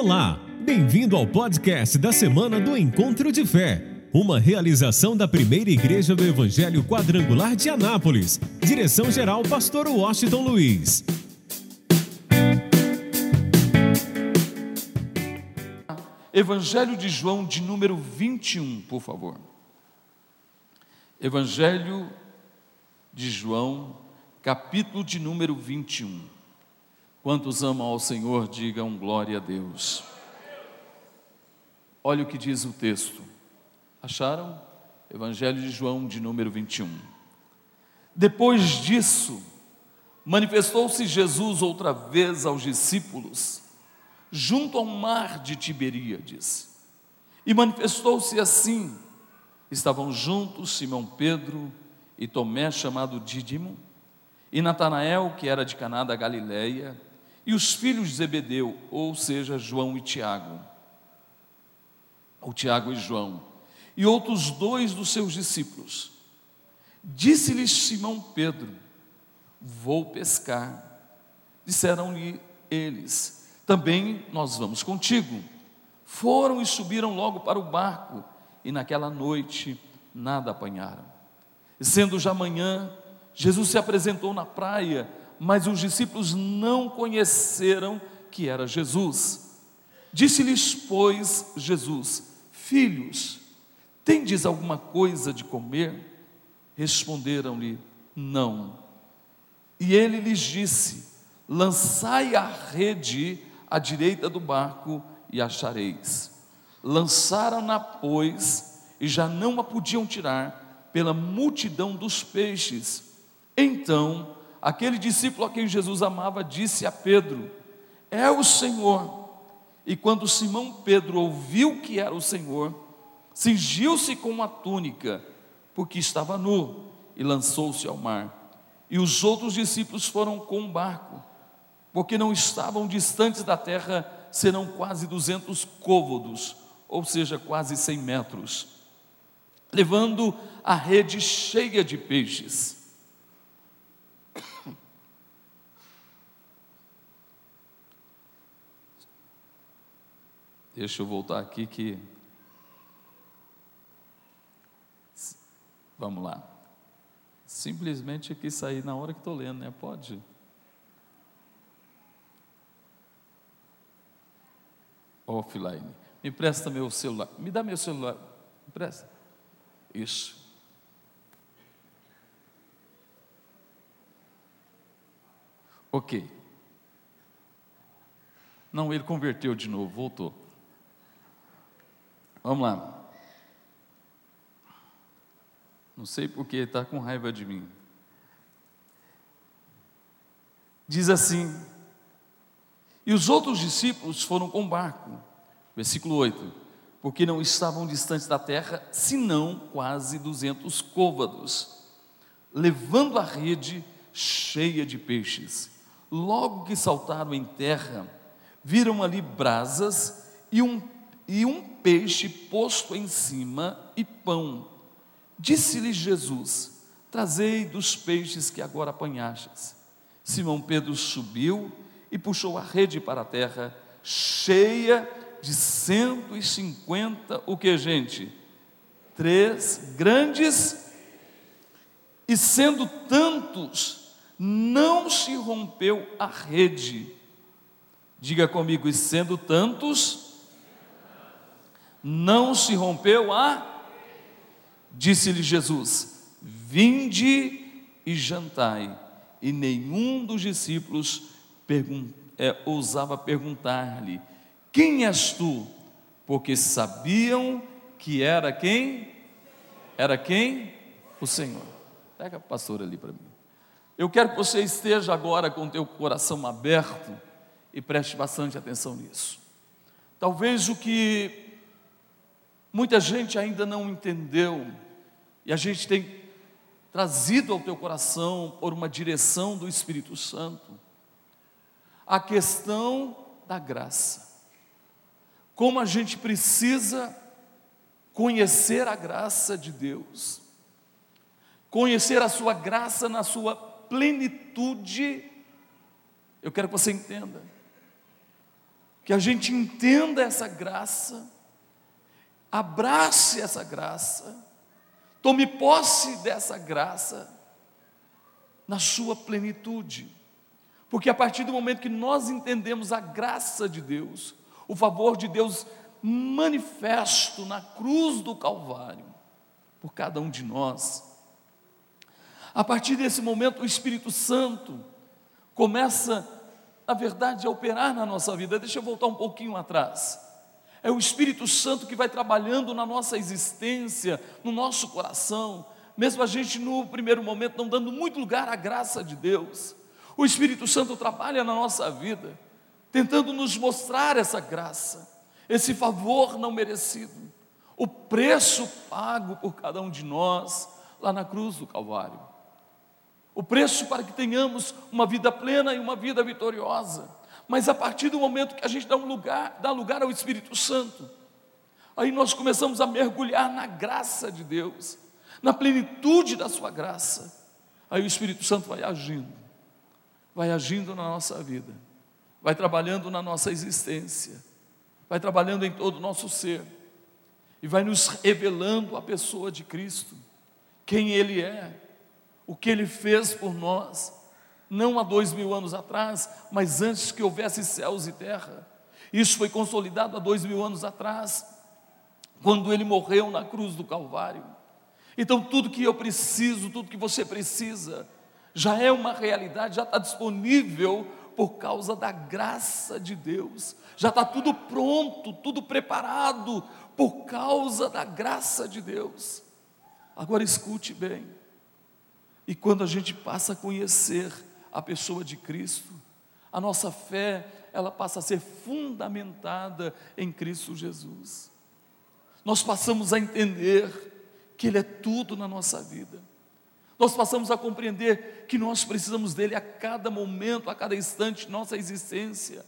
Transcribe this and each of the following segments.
Olá, bem-vindo ao podcast da semana do Encontro de Fé, uma realização da primeira igreja do Evangelho Quadrangular de Anápolis. Direção-geral, Pastor Washington Luiz. Evangelho de João, de número 21, por favor. Evangelho de João, capítulo de número 21. Quantos amam ao Senhor, digam glória a Deus. Olha o que diz o texto. Acharam? Evangelho de João, de número 21. Depois disso, manifestou-se Jesus outra vez aos discípulos, junto ao mar de Tiberíades. E manifestou-se assim: estavam juntos Simão Pedro e Tomé, chamado Dídimo, e Natanael, que era de Caná da Galileia, e os filhos de Zebedeu, ou seja, João e Tiago, ou Tiago e João, e outros dois dos seus discípulos. Disse-lhes Simão Pedro: Vou pescar. Disseram-lhe eles: Também nós vamos contigo. Foram e subiram logo para o barco, e naquela noite nada apanharam. Sendo já manhã, Jesus se apresentou na praia mas os discípulos não conheceram que era Jesus. Disse-lhes, pois, Jesus: Filhos, tendes alguma coisa de comer? Responderam-lhe: Não. E ele lhes disse: Lançai a rede à direita do barco e achareis. Lançaram-na, pois, e já não a podiam tirar pela multidão dos peixes. Então aquele discípulo a quem Jesus amava disse a Pedro: É o Senhor. E quando Simão Pedro ouviu que era o Senhor, cingiu-se com uma túnica, porque estava nu, e lançou-se ao mar. E os outros discípulos foram com o barco, porque não estavam distantes da terra, serão quase duzentos côvados, ou seja, quase cem metros, levando a rede cheia de peixes. Deixa eu voltar aqui que. Vamos lá. Simplesmente aqui sair na hora que estou lendo, né? Pode? Offline. Me presta meu celular. Me dá meu celular. Me presta. Isso. Ok. Não, ele converteu de novo, voltou. Vamos lá. Não sei porque está com raiva de mim. Diz assim: E os outros discípulos foram com barco. Versículo 8: Porque não estavam distantes da terra, senão quase duzentos côvados, levando a rede cheia de peixes. Logo que saltaram em terra, viram ali brasas e um e um peixe posto em cima e pão. Disse-lhe Jesus: Trazei dos peixes que agora apanhastes. Simão Pedro subiu e puxou a rede para a terra, cheia de 150, o que, gente? Três grandes, e sendo tantos, não se rompeu a rede. Diga comigo, e sendo tantos, não se rompeu a. Disse-lhe Jesus: Vinde e jantai. E nenhum dos discípulos pergun é, ousava perguntar-lhe: Quem és tu? Porque sabiam que era quem? Era quem? O Senhor. Pega a pastora ali para mim. Eu quero que você esteja agora com o teu coração aberto e preste bastante atenção nisso. Talvez o que Muita gente ainda não entendeu, e a gente tem trazido ao teu coração, por uma direção do Espírito Santo, a questão da graça. Como a gente precisa conhecer a graça de Deus, conhecer a Sua graça na sua plenitude. Eu quero que você entenda que a gente entenda essa graça, abrace essa graça, tome posse dessa graça na sua plenitude. Porque a partir do momento que nós entendemos a graça de Deus, o favor de Deus manifesto na cruz do Calvário, por cada um de nós, a partir desse momento o Espírito Santo começa, na verdade, a operar na nossa vida. Deixa eu voltar um pouquinho atrás. É o Espírito Santo que vai trabalhando na nossa existência, no nosso coração, mesmo a gente no primeiro momento não dando muito lugar à graça de Deus. O Espírito Santo trabalha na nossa vida, tentando nos mostrar essa graça, esse favor não merecido, o preço pago por cada um de nós lá na cruz do Calvário. O preço para que tenhamos uma vida plena e uma vida vitoriosa. Mas a partir do momento que a gente dá um lugar, dá lugar ao Espírito Santo, aí nós começamos a mergulhar na graça de Deus, na plenitude da sua graça. Aí o Espírito Santo vai agindo, vai agindo na nossa vida, vai trabalhando na nossa existência, vai trabalhando em todo o nosso ser e vai nos revelando a pessoa de Cristo, quem Ele é, o que Ele fez por nós não há dois mil anos atrás, mas antes que houvesse céus e terra. Isso foi consolidado há dois mil anos atrás, quando ele morreu na cruz do Calvário. Então, tudo que eu preciso, tudo que você precisa, já é uma realidade, já está disponível por causa da graça de Deus, já está tudo pronto, tudo preparado por causa da graça de Deus. Agora escute bem, e quando a gente passa a conhecer a pessoa de Cristo, a nossa fé, ela passa a ser fundamentada em Cristo Jesus. Nós passamos a entender que Ele é tudo na nossa vida. Nós passamos a compreender que nós precisamos dele a cada momento, a cada instante de nossa existência.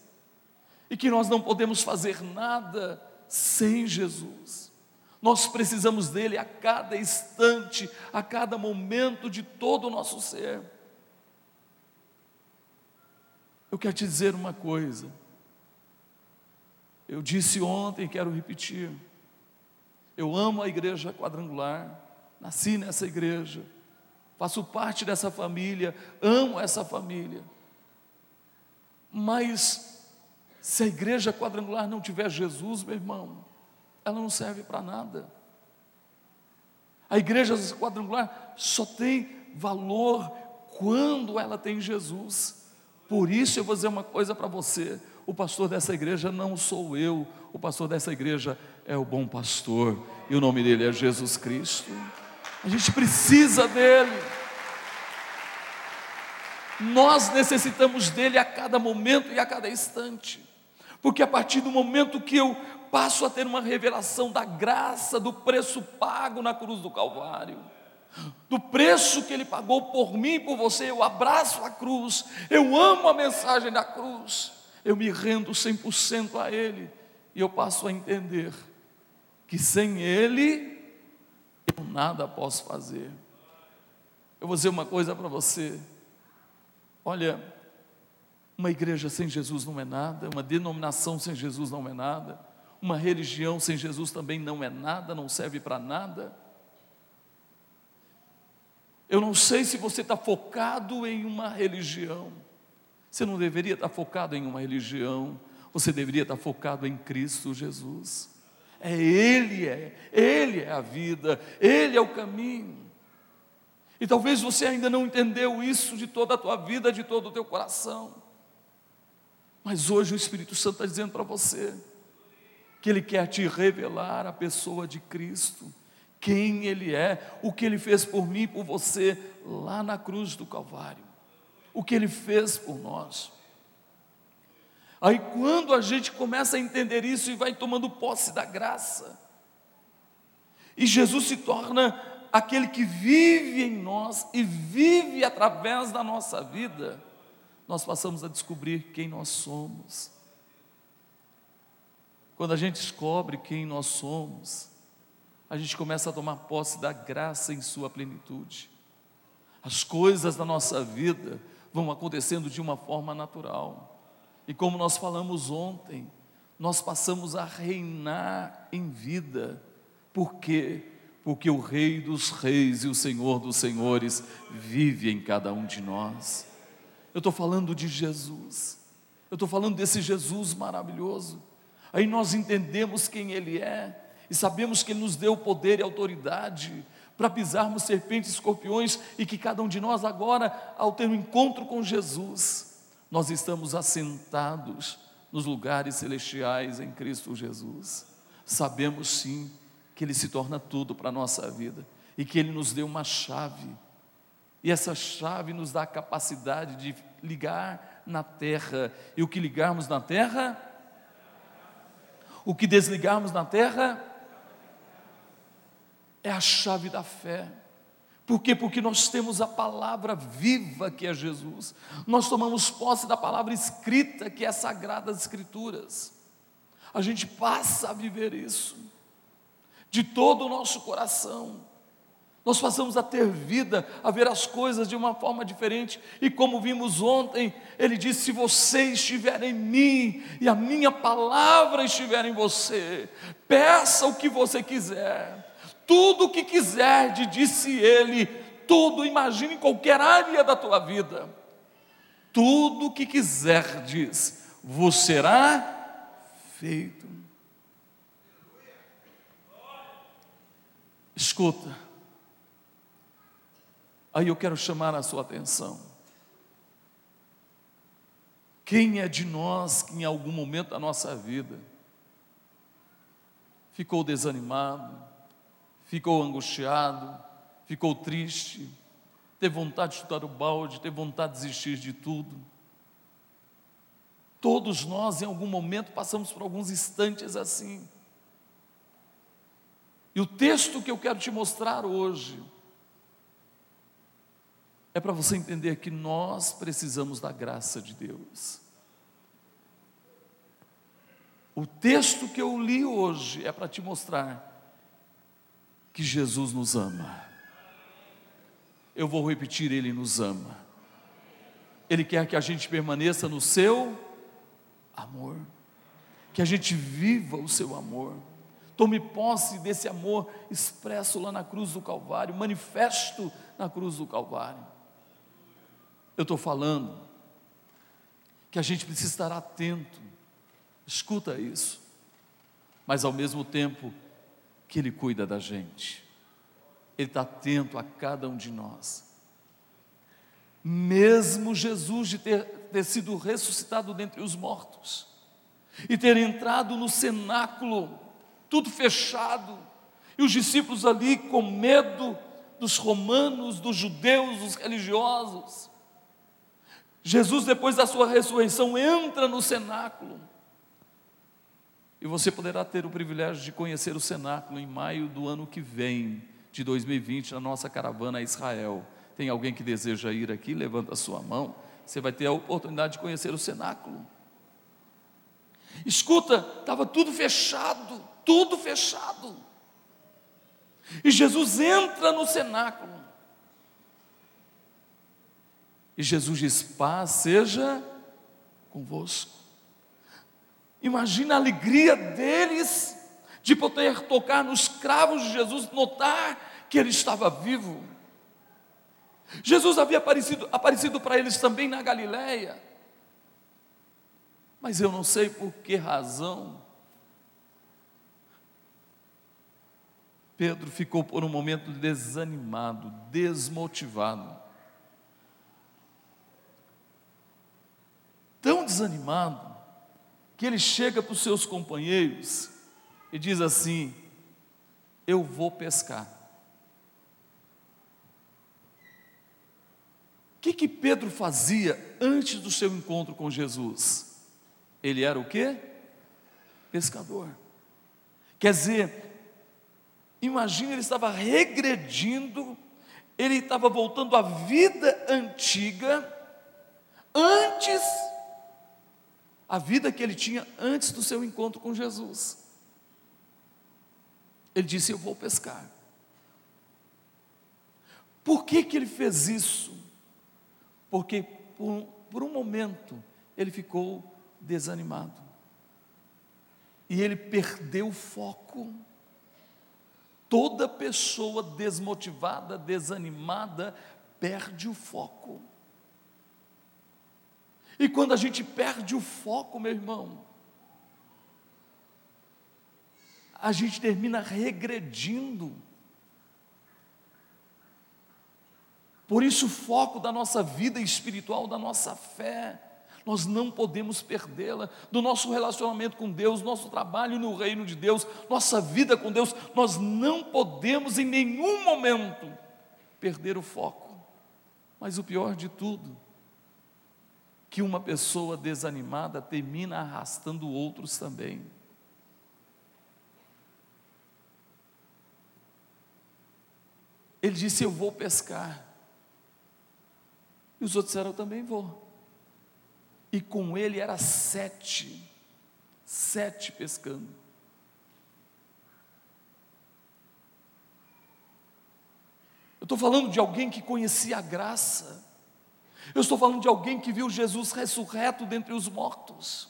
E que nós não podemos fazer nada sem Jesus. Nós precisamos dele a cada instante, a cada momento de todo o nosso ser. Eu quero te dizer uma coisa. Eu disse ontem e quero repetir. Eu amo a igreja quadrangular, nasci nessa igreja, faço parte dessa família, amo essa família. Mas se a igreja quadrangular não tiver Jesus, meu irmão, ela não serve para nada. A igreja quadrangular só tem valor quando ela tem Jesus. Por isso eu vou dizer uma coisa para você: o pastor dessa igreja não sou eu, o pastor dessa igreja é o bom pastor, e o nome dele é Jesus Cristo. A gente precisa dele. Nós necessitamos dele a cada momento e a cada instante, porque a partir do momento que eu passo a ter uma revelação da graça, do preço pago na cruz do Calvário, do preço que Ele pagou por mim e por você. Eu abraço a cruz, eu amo a mensagem da cruz, eu me rendo 100% a Ele e eu passo a entender que sem Ele eu nada posso fazer. Eu vou dizer uma coisa para você: olha, uma igreja sem Jesus não é nada, uma denominação sem Jesus não é nada, uma religião sem Jesus também não é nada, não serve para nada. Eu não sei se você está focado em uma religião. Você não deveria estar focado em uma religião. Você deveria estar focado em Cristo Jesus. É Ele, é, Ele é a vida, Ele é o caminho. E talvez você ainda não entendeu isso de toda a tua vida, de todo o teu coração. Mas hoje o Espírito Santo está dizendo para você que Ele quer te revelar a pessoa de Cristo quem Ele é, o que Ele fez por mim e por você lá na cruz do Calvário, o que Ele fez por nós. Aí, quando a gente começa a entender isso e vai tomando posse da graça, e Jesus se torna aquele que vive em nós e vive através da nossa vida, nós passamos a descobrir quem nós somos. Quando a gente descobre quem nós somos, a gente começa a tomar posse da graça em sua plenitude. As coisas da nossa vida vão acontecendo de uma forma natural. E como nós falamos ontem, nós passamos a reinar em vida. Por quê? Porque o Rei dos Reis e o Senhor dos Senhores vive em cada um de nós. Eu estou falando de Jesus, eu estou falando desse Jesus maravilhoso. Aí nós entendemos quem Ele é e sabemos que Ele nos deu poder e autoridade para pisarmos serpentes e escorpiões e que cada um de nós agora, ao ter um encontro com Jesus, nós estamos assentados nos lugares celestiais em Cristo Jesus. Sabemos sim que Ele se torna tudo para a nossa vida e que Ele nos deu uma chave. E essa chave nos dá a capacidade de ligar na terra. E o que ligarmos na terra, o que desligarmos na terra, é a chave da fé. Por quê? Porque nós temos a palavra viva que é Jesus. Nós tomamos posse da palavra escrita que é Sagradas Escrituras. A gente passa a viver isso de todo o nosso coração. Nós passamos a ter vida, a ver as coisas de uma forma diferente. E como vimos ontem, ele disse: Se você estiver em mim e a minha palavra estiver em você, peça o que você quiser tudo o que quiser, disse ele, tudo, imagine em qualquer área da tua vida, tudo o que quiser, diz, vos será feito. Escuta, aí eu quero chamar a sua atenção. Quem é de nós que em algum momento da nossa vida ficou desanimado, ficou angustiado, ficou triste, teve vontade de chutar o balde, teve vontade de desistir de tudo. Todos nós, em algum momento, passamos por alguns instantes assim. E o texto que eu quero te mostrar hoje é para você entender que nós precisamos da graça de Deus. O texto que eu li hoje é para te mostrar que Jesus nos ama. Eu vou repetir, Ele nos ama. Ele quer que a gente permaneça no seu amor, que a gente viva o seu amor. Tome posse desse amor expresso lá na cruz do Calvário, manifesto na cruz do Calvário. Eu estou falando que a gente precisa estar atento, escuta isso, mas ao mesmo tempo que Ele cuida da gente, Ele está atento a cada um de nós. Mesmo Jesus de ter, ter sido ressuscitado dentre os mortos, e ter entrado no cenáculo, tudo fechado, e os discípulos ali com medo dos romanos, dos judeus, dos religiosos. Jesus, depois da sua ressurreição, entra no cenáculo e você poderá ter o privilégio de conhecer o cenáculo em maio do ano que vem, de 2020, na nossa caravana a Israel. Tem alguém que deseja ir aqui? Levanta a sua mão. Você vai ter a oportunidade de conhecer o cenáculo. Escuta, estava tudo fechado, tudo fechado. E Jesus entra no cenáculo. E Jesus diz: Paz seja convosco. Imagina a alegria deles de poder tocar nos cravos de Jesus, notar que ele estava vivo. Jesus havia aparecido, aparecido para eles também na Galileia, mas eu não sei por que razão. Pedro ficou por um momento desanimado, desmotivado. Tão desanimado que ele chega para os seus companheiros e diz assim: Eu vou pescar. O que, que Pedro fazia antes do seu encontro com Jesus? Ele era o quê? Pescador. Quer dizer, imagine, ele estava regredindo, ele estava voltando à vida antiga, antes a vida que ele tinha antes do seu encontro com Jesus. Ele disse: Eu vou pescar. Por que, que ele fez isso? Porque por, por um momento ele ficou desanimado. e ele perdeu o foco. Toda pessoa desmotivada, desanimada, perde o foco. E quando a gente perde o foco, meu irmão, a gente termina regredindo. Por isso, o foco da nossa vida espiritual, da nossa fé, nós não podemos perdê-la, do nosso relacionamento com Deus, nosso trabalho no reino de Deus, nossa vida com Deus, nós não podemos em nenhum momento perder o foco. Mas o pior de tudo, que uma pessoa desanimada termina arrastando outros também. Ele disse: Eu vou pescar. E os outros disseram: Eu também vou. E com ele era sete, sete pescando. Eu estou falando de alguém que conhecia a graça. Eu estou falando de alguém que viu Jesus ressurreto dentre os mortos.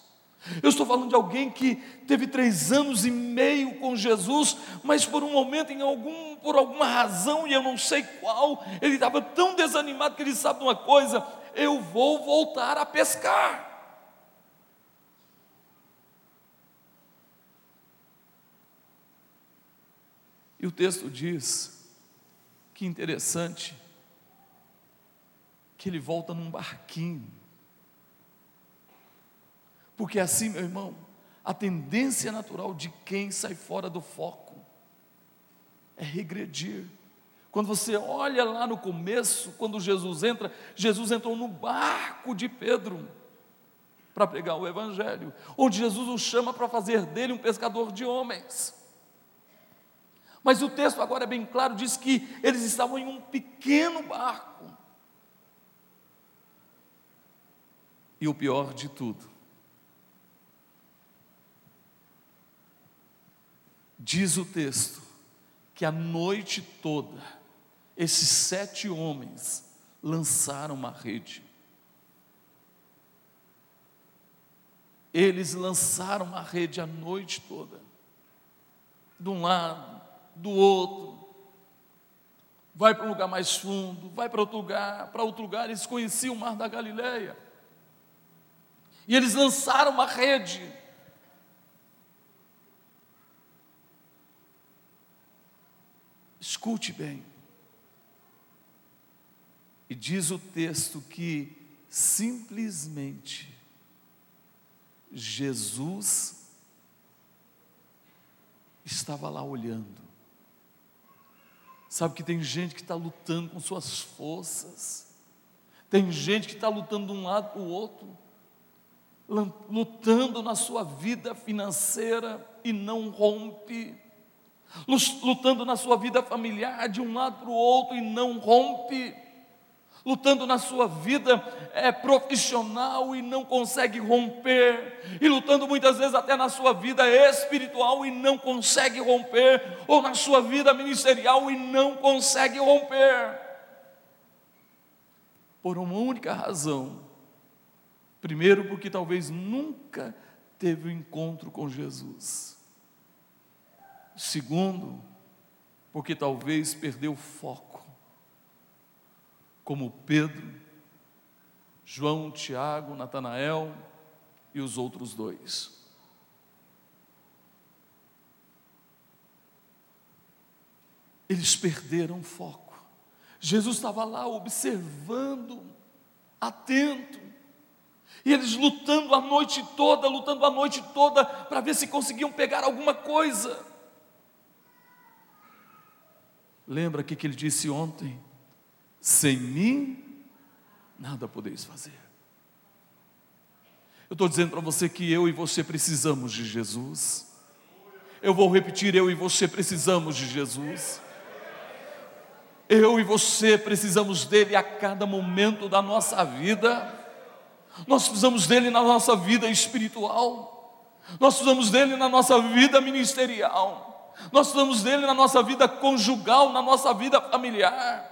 Eu estou falando de alguém que teve três anos e meio com Jesus, mas por um momento, em algum, por alguma razão, e eu não sei qual, ele estava tão desanimado que ele sabe uma coisa: eu vou voltar a pescar. E o texto diz, que interessante, que ele volta num barquinho. Porque assim, meu irmão, a tendência natural de quem sai fora do foco é regredir. Quando você olha lá no começo, quando Jesus entra, Jesus entrou no barco de Pedro para pregar o Evangelho, onde Jesus o chama para fazer dele um pescador de homens. Mas o texto agora é bem claro, diz que eles estavam em um pequeno barco. E o pior de tudo, diz o texto, que a noite toda, esses sete homens lançaram uma rede. Eles lançaram uma rede a noite toda, de um lado, do outro, vai para um lugar mais fundo, vai para outro lugar, para outro lugar, eles conheciam o mar da Galileia. E eles lançaram uma rede. Escute bem. E diz o texto que simplesmente Jesus estava lá olhando. Sabe que tem gente que está lutando com suas forças, tem gente que está lutando de um lado para o outro, lutando na sua vida financeira e não rompe, lutando na sua vida familiar de um lado para o outro e não rompe, lutando na sua vida é, profissional e não consegue romper, e lutando muitas vezes até na sua vida espiritual e não consegue romper, ou na sua vida ministerial e não consegue romper, por uma única razão, Primeiro, porque talvez nunca teve o um encontro com Jesus. Segundo, porque talvez perdeu o foco, como Pedro, João, Tiago, Natanael e os outros dois. Eles perderam o foco. Jesus estava lá observando, atento, e eles lutando a noite toda, lutando a noite toda, para ver se conseguiam pegar alguma coisa. Lembra que, que ele disse ontem? Sem mim, nada podeis fazer. Eu estou dizendo para você que eu e você precisamos de Jesus. Eu vou repetir: eu e você precisamos de Jesus. Eu e você precisamos dele a cada momento da nossa vida. Nós precisamos dele na nossa vida espiritual, nós precisamos dele na nossa vida ministerial, nós precisamos dele na nossa vida conjugal, na nossa vida familiar,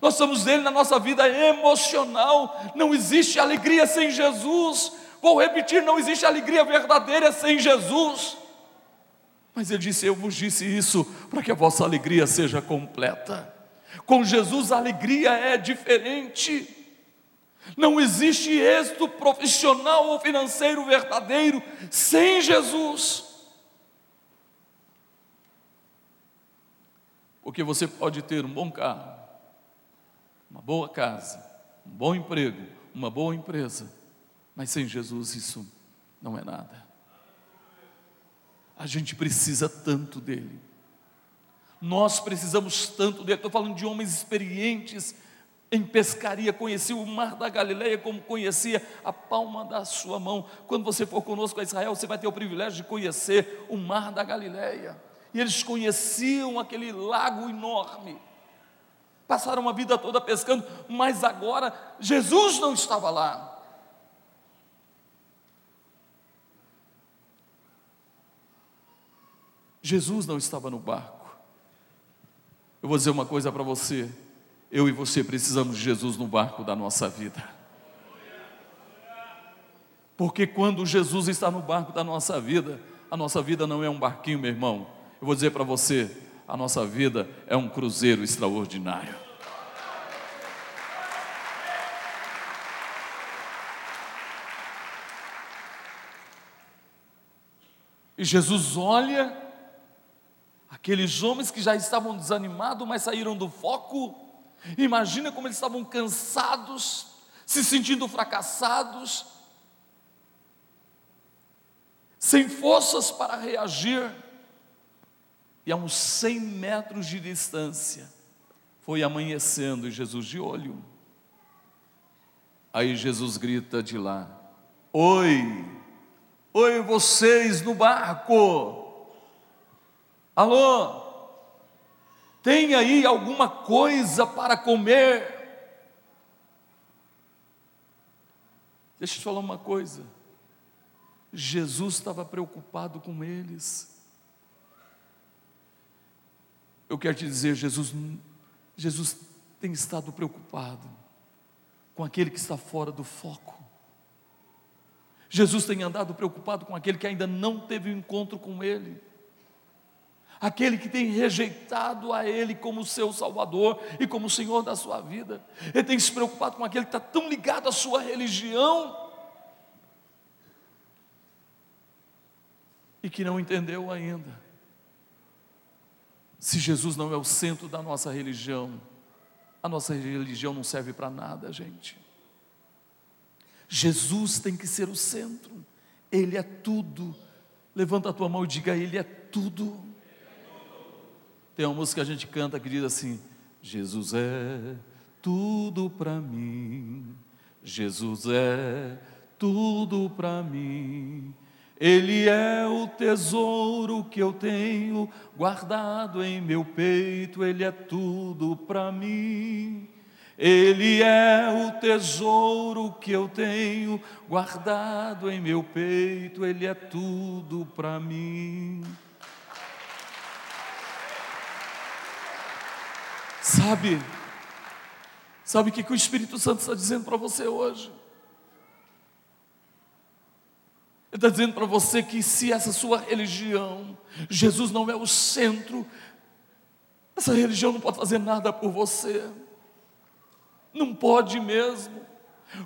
nós precisamos dele na nossa vida emocional. Não existe alegria sem Jesus. Vou repetir: não existe alegria verdadeira sem Jesus. Mas ele disse: Eu vos disse isso para que a vossa alegria seja completa. Com Jesus a alegria é diferente. Não existe êxito profissional ou financeiro verdadeiro sem Jesus. Porque você pode ter um bom carro, uma boa casa, um bom emprego, uma boa empresa, mas sem Jesus isso não é nada. A gente precisa tanto dele. Nós precisamos tanto dele. Estou falando de homens experientes em pescaria, conhecia o mar da Galileia como conhecia a palma da sua mão. Quando você for conosco a Israel, você vai ter o privilégio de conhecer o mar da Galileia. E eles conheciam aquele lago enorme. Passaram a vida toda pescando, mas agora Jesus não estava lá. Jesus não estava no barco. Eu vou dizer uma coisa para você: eu e você precisamos de Jesus no barco da nossa vida. Porque quando Jesus está no barco da nossa vida, a nossa vida não é um barquinho, meu irmão. Eu vou dizer para você: a nossa vida é um cruzeiro extraordinário. E Jesus olha Aqueles homens que já estavam desanimados, mas saíram do foco. Imagina como eles estavam cansados, se sentindo fracassados, sem forças para reagir. E a uns 100 metros de distância, foi amanhecendo e Jesus de olho. Aí Jesus grita de lá: Oi, oi, vocês no barco. Alô? Tem aí alguma coisa para comer? Deixa eu te falar uma coisa. Jesus estava preocupado com eles. Eu quero te dizer, Jesus, Jesus tem estado preocupado com aquele que está fora do foco. Jesus tem andado preocupado com aquele que ainda não teve um encontro com Ele aquele que tem rejeitado a Ele como seu Salvador e como Senhor da sua vida. Ele tem se preocupado com aquele que está tão ligado à sua religião e que não entendeu ainda. Se Jesus não é o centro da nossa religião, a nossa religião não serve para nada, gente. Jesus tem que ser o centro, Ele é tudo. Levanta a tua mão e diga: Ele é tudo. Tem uma música que a gente canta que diz assim: Jesus é tudo para mim, Jesus é tudo para mim. Ele é o tesouro que eu tenho guardado em meu peito, Ele é tudo para mim. Ele é o tesouro que eu tenho guardado em meu peito, Ele é tudo para mim. Sabe? Sabe o que, que o Espírito Santo está dizendo para você hoje? Ele está dizendo para você que se essa sua religião, Jesus não é o centro, essa religião não pode fazer nada por você. Não pode mesmo.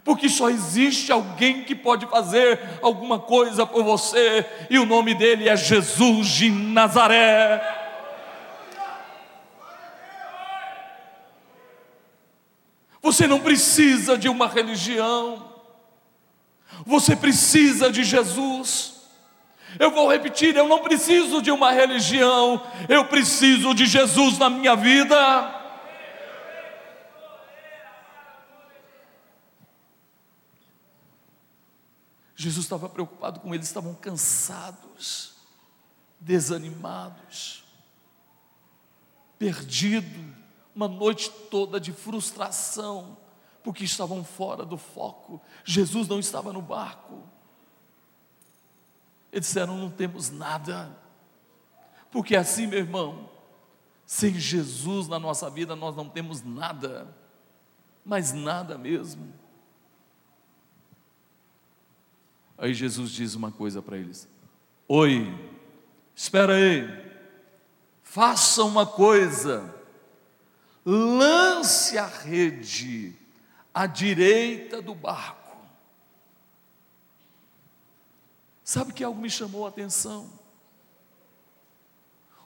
Porque só existe alguém que pode fazer alguma coisa por você, e o nome dele é Jesus de Nazaré. Você não precisa de uma religião, você precisa de Jesus. Eu vou repetir: eu não preciso de uma religião, eu preciso de Jesus na minha vida. Jesus estava preocupado com eles, estavam cansados, desanimados, perdidos uma noite toda de frustração, porque estavam fora do foco. Jesus não estava no barco. Eles disseram: não temos nada, porque é assim, meu irmão, sem Jesus na nossa vida nós não temos nada, mas nada mesmo. Aí Jesus diz uma coisa para eles: Oi, Espera aí, faça uma coisa, lance a rede à direita do barco. Sabe que algo me chamou a atenção?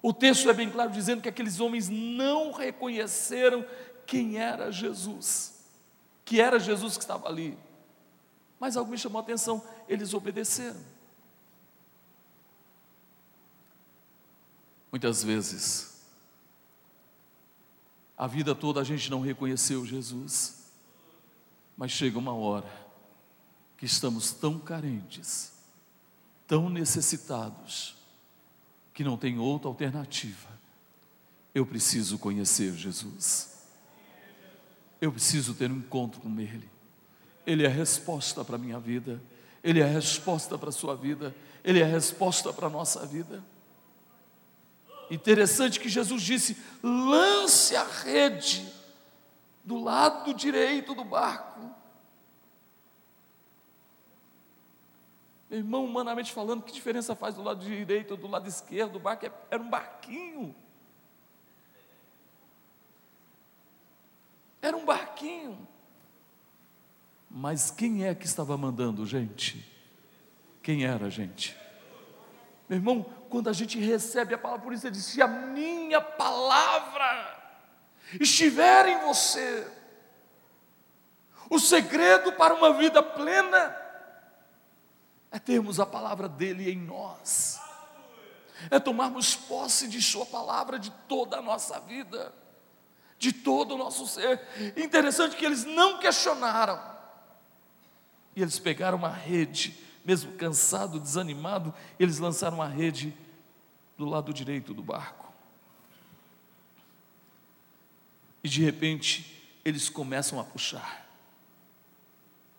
O texto é bem claro dizendo que aqueles homens não reconheceram quem era Jesus, que era Jesus que estava ali. Mas algo me chamou a atenção, eles obedeceram. Muitas vezes, a vida toda a gente não reconheceu Jesus, mas chega uma hora que estamos tão carentes, tão necessitados, que não tem outra alternativa. Eu preciso conhecer Jesus. Eu preciso ter um encontro com Ele. Ele é a resposta para a minha vida. Ele é a resposta para a sua vida. Ele é a resposta para a nossa vida. Interessante que Jesus disse: lance a rede do lado direito do barco. Meu irmão, humanamente falando, que diferença faz do lado direito ou do lado esquerdo? O barco é, era um barquinho. Era um barquinho. Mas quem é que estava mandando, gente? Quem era, gente? Meu irmão, quando a gente recebe a palavra, por isso ele disse: a minha palavra estiver em você, o segredo para uma vida plena é termos a palavra dele em nós, é tomarmos posse de Sua palavra de toda a nossa vida, de todo o nosso ser. Interessante que eles não questionaram, e eles pegaram uma rede, mesmo cansado, desanimado, eles lançaram uma rede do lado direito do barco. E de repente, eles começam a puxar.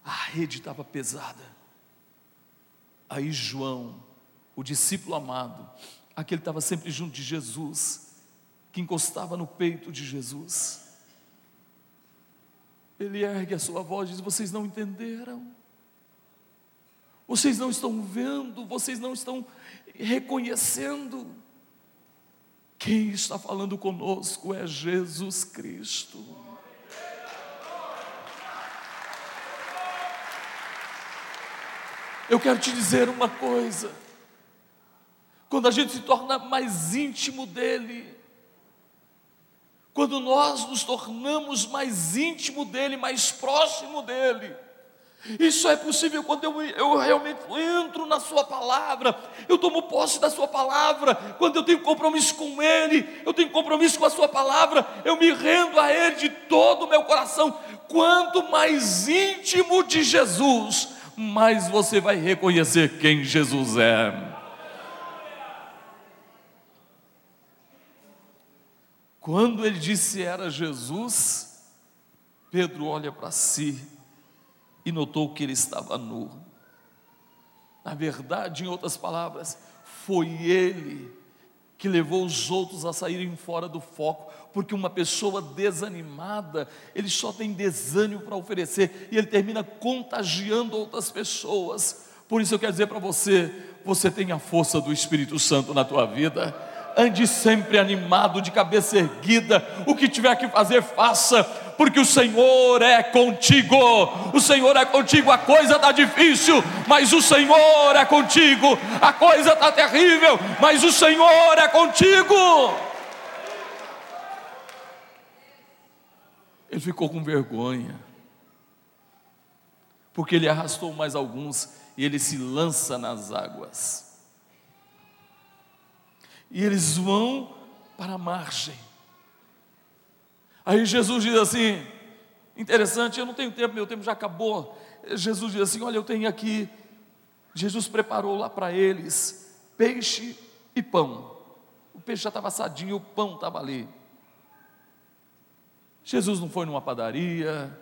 A rede estava pesada. Aí João, o discípulo amado, aquele que estava sempre junto de Jesus, que encostava no peito de Jesus, ele ergue a sua voz e diz: Vocês não entenderam? Vocês não estão vendo, vocês não estão reconhecendo. Quem está falando conosco é Jesus Cristo. Eu quero te dizer uma coisa: quando a gente se torna mais íntimo dEle, quando nós nos tornamos mais íntimo dEle, mais próximo dEle, isso é possível quando eu, eu realmente entro na Sua palavra, eu tomo posse da Sua palavra, quando eu tenho compromisso com Ele, eu tenho compromisso com a Sua palavra, eu me rendo a Ele de todo o meu coração. Quanto mais íntimo de Jesus, mais você vai reconhecer quem Jesus é. Quando ele disse era Jesus, Pedro olha para si e notou que ele estava nu. Na verdade, em outras palavras, foi ele que levou os outros a saírem fora do foco, porque uma pessoa desanimada, ele só tem desânimo para oferecer e ele termina contagiando outras pessoas. Por isso eu quero dizer para você, você tem a força do Espírito Santo na tua vida ande sempre animado, de cabeça erguida, o que tiver que fazer, faça, porque o Senhor é contigo, o Senhor é contigo, a coisa está difícil, mas o Senhor é contigo, a coisa está terrível, mas o Senhor é contigo. Ele ficou com vergonha, porque ele arrastou mais alguns e ele se lança nas águas e eles vão para a margem. Aí Jesus diz assim: interessante, eu não tenho tempo, meu tempo já acabou. Jesus diz assim: olha, eu tenho aqui. Jesus preparou lá para eles peixe e pão. O peixe já estava assadinho, o pão estava ali. Jesus não foi numa padaria,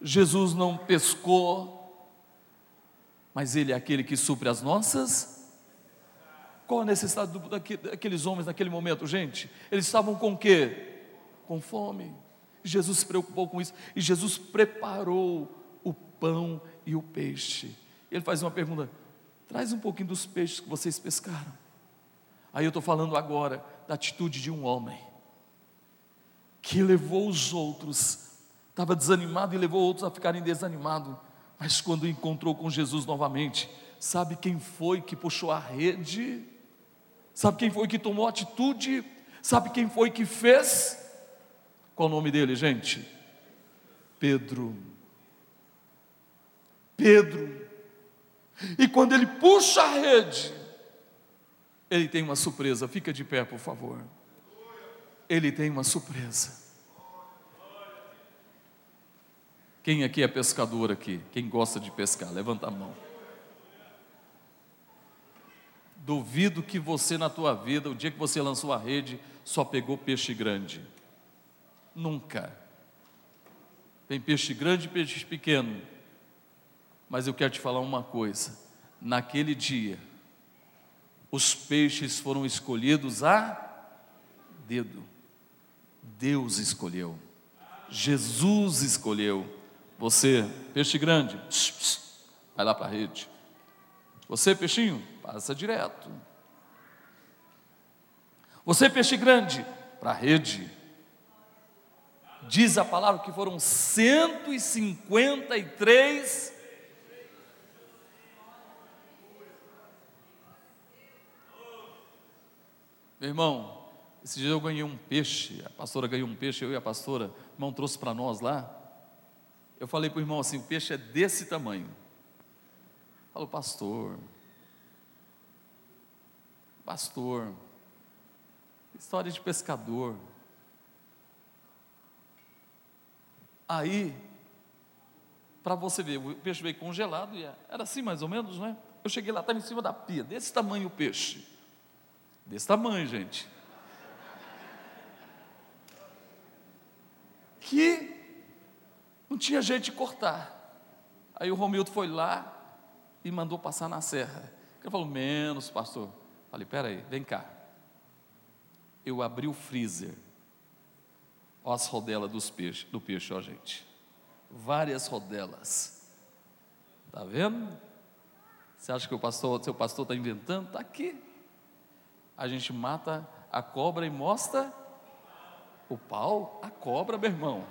Jesus não pescou, mas Ele é aquele que supre as nossas qual a necessidade daqueles homens naquele momento, gente? Eles estavam com quê? Com fome. Jesus se preocupou com isso e Jesus preparou o pão e o peixe. Ele faz uma pergunta: traz um pouquinho dos peixes que vocês pescaram. Aí eu estou falando agora da atitude de um homem que levou os outros, estava desanimado e levou outros a ficarem desanimados, mas quando encontrou com Jesus novamente, sabe quem foi que puxou a rede? Sabe quem foi que tomou atitude? Sabe quem foi que fez? Qual o nome dele, gente? Pedro. Pedro. E quando ele puxa a rede, ele tem uma surpresa. Fica de pé, por favor. Ele tem uma surpresa. Quem aqui é pescador aqui? Quem gosta de pescar? Levanta a mão. Duvido que você na tua vida, o dia que você lançou a rede, só pegou peixe grande. Nunca. Tem peixe grande e peixe pequeno. Mas eu quero te falar uma coisa. Naquele dia, os peixes foram escolhidos a dedo. Deus escolheu. Jesus escolheu. Você, peixe grande, vai lá para a rede. Você, peixinho, passa direto. Você, peixe grande, para a rede. Diz a palavra que foram 153 Meu irmão, esse dia eu ganhei um peixe, a pastora ganhou um peixe, eu e a pastora, o irmão trouxe para nós lá. Eu falei para o irmão assim: o peixe é desse tamanho. Falou, pastor, pastor, história de pescador. Aí, para você ver, o peixe veio congelado e era assim mais ou menos, não é? Eu cheguei lá, estava em cima da pia, desse tamanho o peixe. Desse tamanho, gente. Que não tinha jeito de cortar. Aí o Romildo foi lá e mandou passar na serra. Ele falou, menos, pastor. Falei, peraí, vem cá. Eu abri o freezer. Olha as rodelas dos peixe, do peixe, ó gente. Várias rodelas. Tá vendo? Você acha que o pastor, seu pastor está inventando? Está aqui a gente mata a cobra e mostra o pau, a cobra, meu irmão.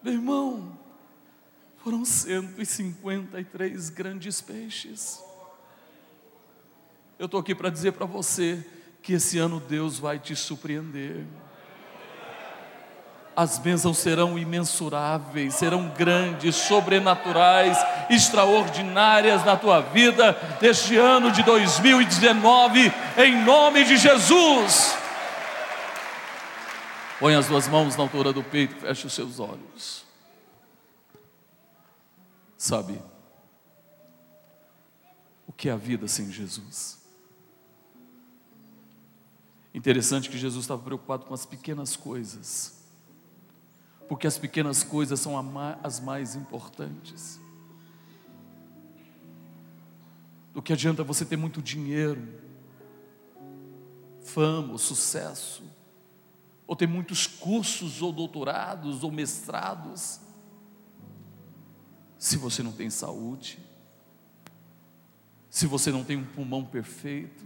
Meu irmão, foram 153 grandes peixes. Eu estou aqui para dizer para você que esse ano Deus vai te surpreender as bênçãos serão imensuráveis, serão grandes, sobrenaturais, extraordinárias na tua vida neste ano de 2019, em nome de Jesus. Põe as duas mãos na altura do peito, feche os seus olhos. Sabe, o que é a vida sem Jesus? Interessante que Jesus estava preocupado com as pequenas coisas porque as pequenas coisas são as mais importantes. Do que adianta você ter muito dinheiro, fama, sucesso, ou ter muitos cursos, ou doutorados, ou mestrados, se você não tem saúde, se você não tem um pulmão perfeito,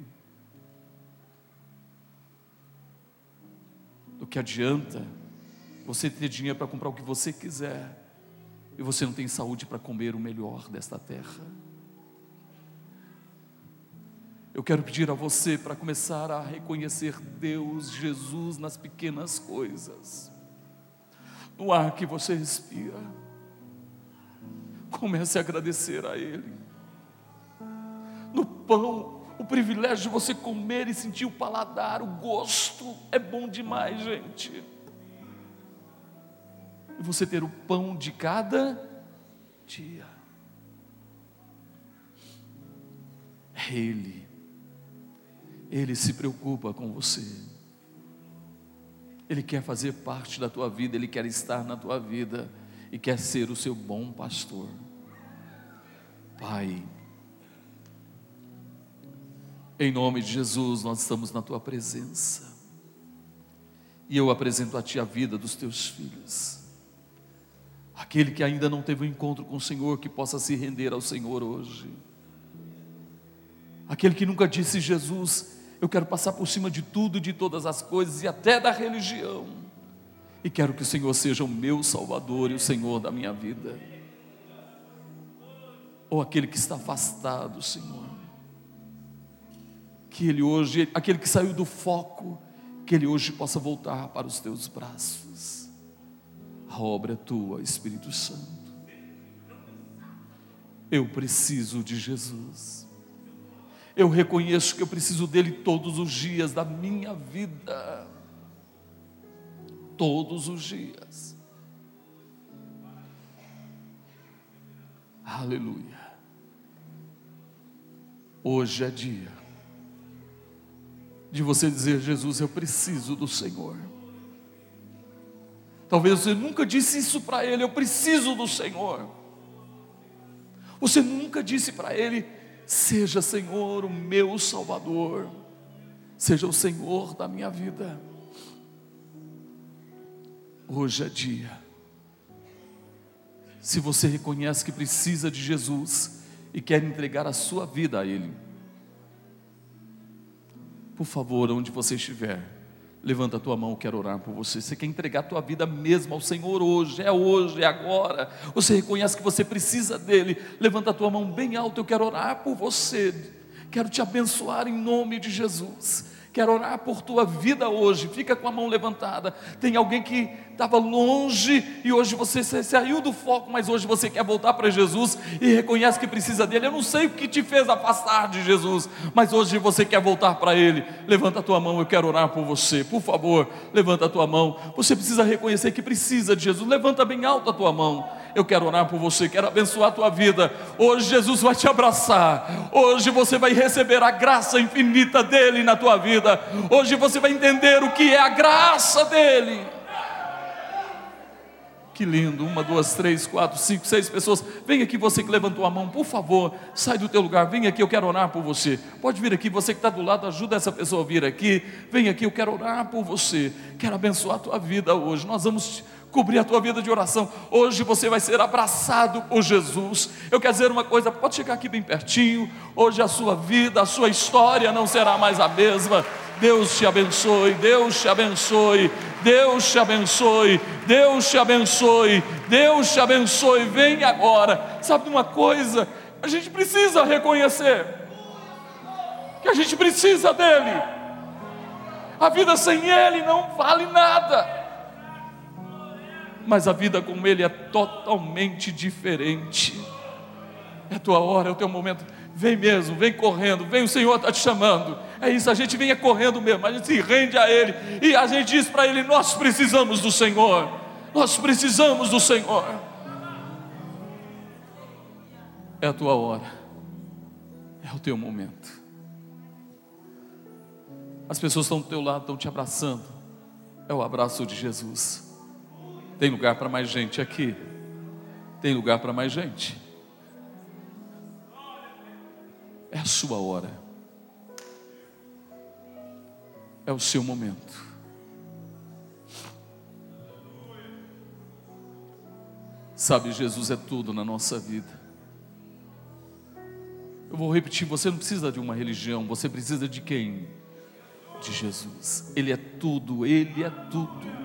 do que adianta você ter dinheiro para comprar o que você quiser e você não tem saúde para comer o melhor desta terra. Eu quero pedir a você para começar a reconhecer Deus, Jesus nas pequenas coisas, no ar que você respira. Comece a agradecer a Ele, no pão, o privilégio de você comer e sentir o paladar, o gosto, é bom demais, gente e você ter o pão de cada dia. Ele, Ele se preocupa com você. Ele quer fazer parte da tua vida, Ele quer estar na tua vida e quer ser o seu bom pastor. Pai, em nome de Jesus, nós estamos na tua presença. E eu apresento a ti a vida dos teus filhos Aquele que ainda não teve um encontro com o Senhor, que possa se render ao Senhor hoje. Aquele que nunca disse, Jesus, eu quero passar por cima de tudo e de todas as coisas e até da religião. E quero que o Senhor seja o meu Salvador e o Senhor da minha vida. Ou aquele que está afastado, Senhor. Que ele hoje, aquele que saiu do foco, que ele hoje possa voltar para os teus braços. A obra é tua, Espírito Santo. Eu preciso de Jesus. Eu reconheço que eu preciso dele todos os dias da minha vida. Todos os dias. Aleluia. Hoje é dia de você dizer: Jesus, eu preciso do Senhor. Talvez você nunca disse isso para Ele, eu preciso do Senhor. Você nunca disse para Ele, Seja, Senhor, o meu Salvador, seja o Senhor da minha vida. Hoje é dia. Se você reconhece que precisa de Jesus e quer entregar a sua vida a Ele, por favor, onde você estiver, Levanta a tua mão, eu quero orar por você. Você quer entregar a tua vida mesmo ao Senhor hoje, é hoje, é agora. Você reconhece que você precisa dele. Levanta a tua mão bem alta, eu quero orar por você. Quero te abençoar em nome de Jesus. Quero orar por tua vida hoje. Fica com a mão levantada. Tem alguém que estava longe e hoje você saiu do foco, mas hoje você quer voltar para Jesus e reconhece que precisa dele. Eu não sei o que te fez afastar de Jesus, mas hoje você quer voltar para ele. Levanta a tua mão, eu quero orar por você. Por favor, levanta a tua mão. Você precisa reconhecer que precisa de Jesus. Levanta bem alto a tua mão. Eu quero orar por você, quero abençoar a tua vida. Hoje Jesus vai te abraçar. Hoje você vai receber a graça infinita dele na tua vida. Hoje você vai entender o que é a graça dele. Que lindo, uma, duas, três, quatro, cinco, seis pessoas. Vem aqui, você que levantou a mão, por favor, sai do teu lugar, vem aqui, eu quero orar por você. Pode vir aqui, você que está do lado, ajuda essa pessoa a vir aqui. Vem aqui, eu quero orar por você. Quero abençoar a tua vida hoje. Nós vamos cobrir a tua vida de oração. Hoje você vai ser abraçado por Jesus. Eu quero dizer uma coisa, pode chegar aqui bem pertinho. Hoje a sua vida, a sua história não será mais a mesma. Deus te abençoe, Deus te abençoe, Deus te abençoe, Deus te abençoe, Deus te abençoe. Vem agora. Sabe uma coisa? A gente precisa reconhecer que a gente precisa dele. A vida sem ele não vale nada mas a vida com Ele é totalmente diferente. É a tua hora, é o teu momento. Vem mesmo, vem correndo, vem, o Senhor está te chamando. É isso, a gente vinha correndo mesmo, a gente se rende a Ele e a gente diz para Ele: Nós precisamos do Senhor, nós precisamos do Senhor. É a tua hora, é o teu momento. As pessoas estão do teu lado, estão te abraçando. É o abraço de Jesus. Tem lugar para mais gente aqui? Tem lugar para mais gente? É a sua hora. É o seu momento. Sabe, Jesus é tudo na nossa vida. Eu vou repetir: você não precisa de uma religião, você precisa de quem? De Jesus. Ele é tudo, Ele é tudo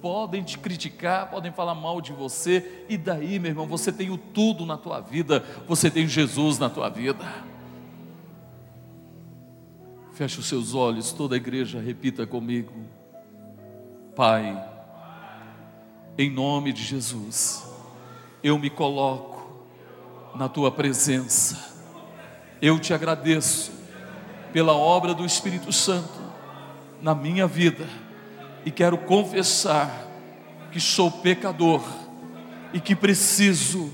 podem te criticar, podem falar mal de você, e daí, meu irmão, você tem o tudo na tua vida, você tem Jesus na tua vida. Feche os seus olhos, toda a igreja repita comigo. Pai, em nome de Jesus, eu me coloco na tua presença. Eu te agradeço pela obra do Espírito Santo na minha vida e quero confessar que sou pecador e que preciso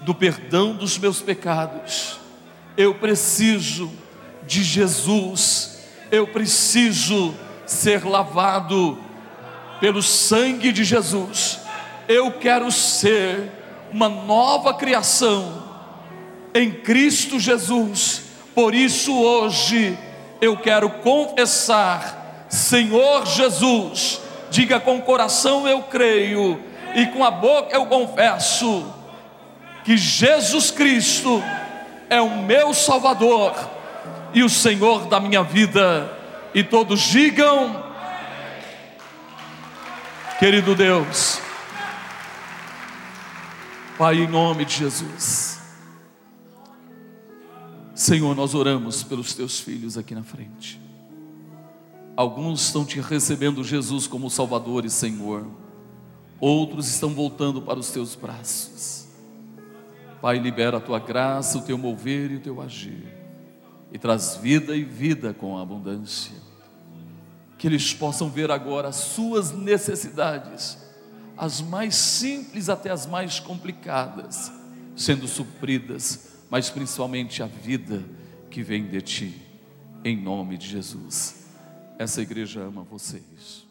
do perdão dos meus pecados. Eu preciso de Jesus. Eu preciso ser lavado pelo sangue de Jesus. Eu quero ser uma nova criação em Cristo Jesus. Por isso hoje eu quero confessar Senhor Jesus, diga com o coração: Eu creio, e com a boca eu confesso que Jesus Cristo é o meu Salvador e o Senhor da minha vida. E todos digam, querido Deus, Pai, em nome de Jesus, Senhor, nós oramos pelos teus filhos aqui na frente. Alguns estão te recebendo, Jesus, como Salvador e Senhor, outros estão voltando para os teus braços. Pai, libera a tua graça, o teu mover e o teu agir, e traz vida e vida com abundância. Que eles possam ver agora as suas necessidades, as mais simples até as mais complicadas, sendo supridas, mas principalmente a vida que vem de ti, em nome de Jesus. Essa igreja ama vocês.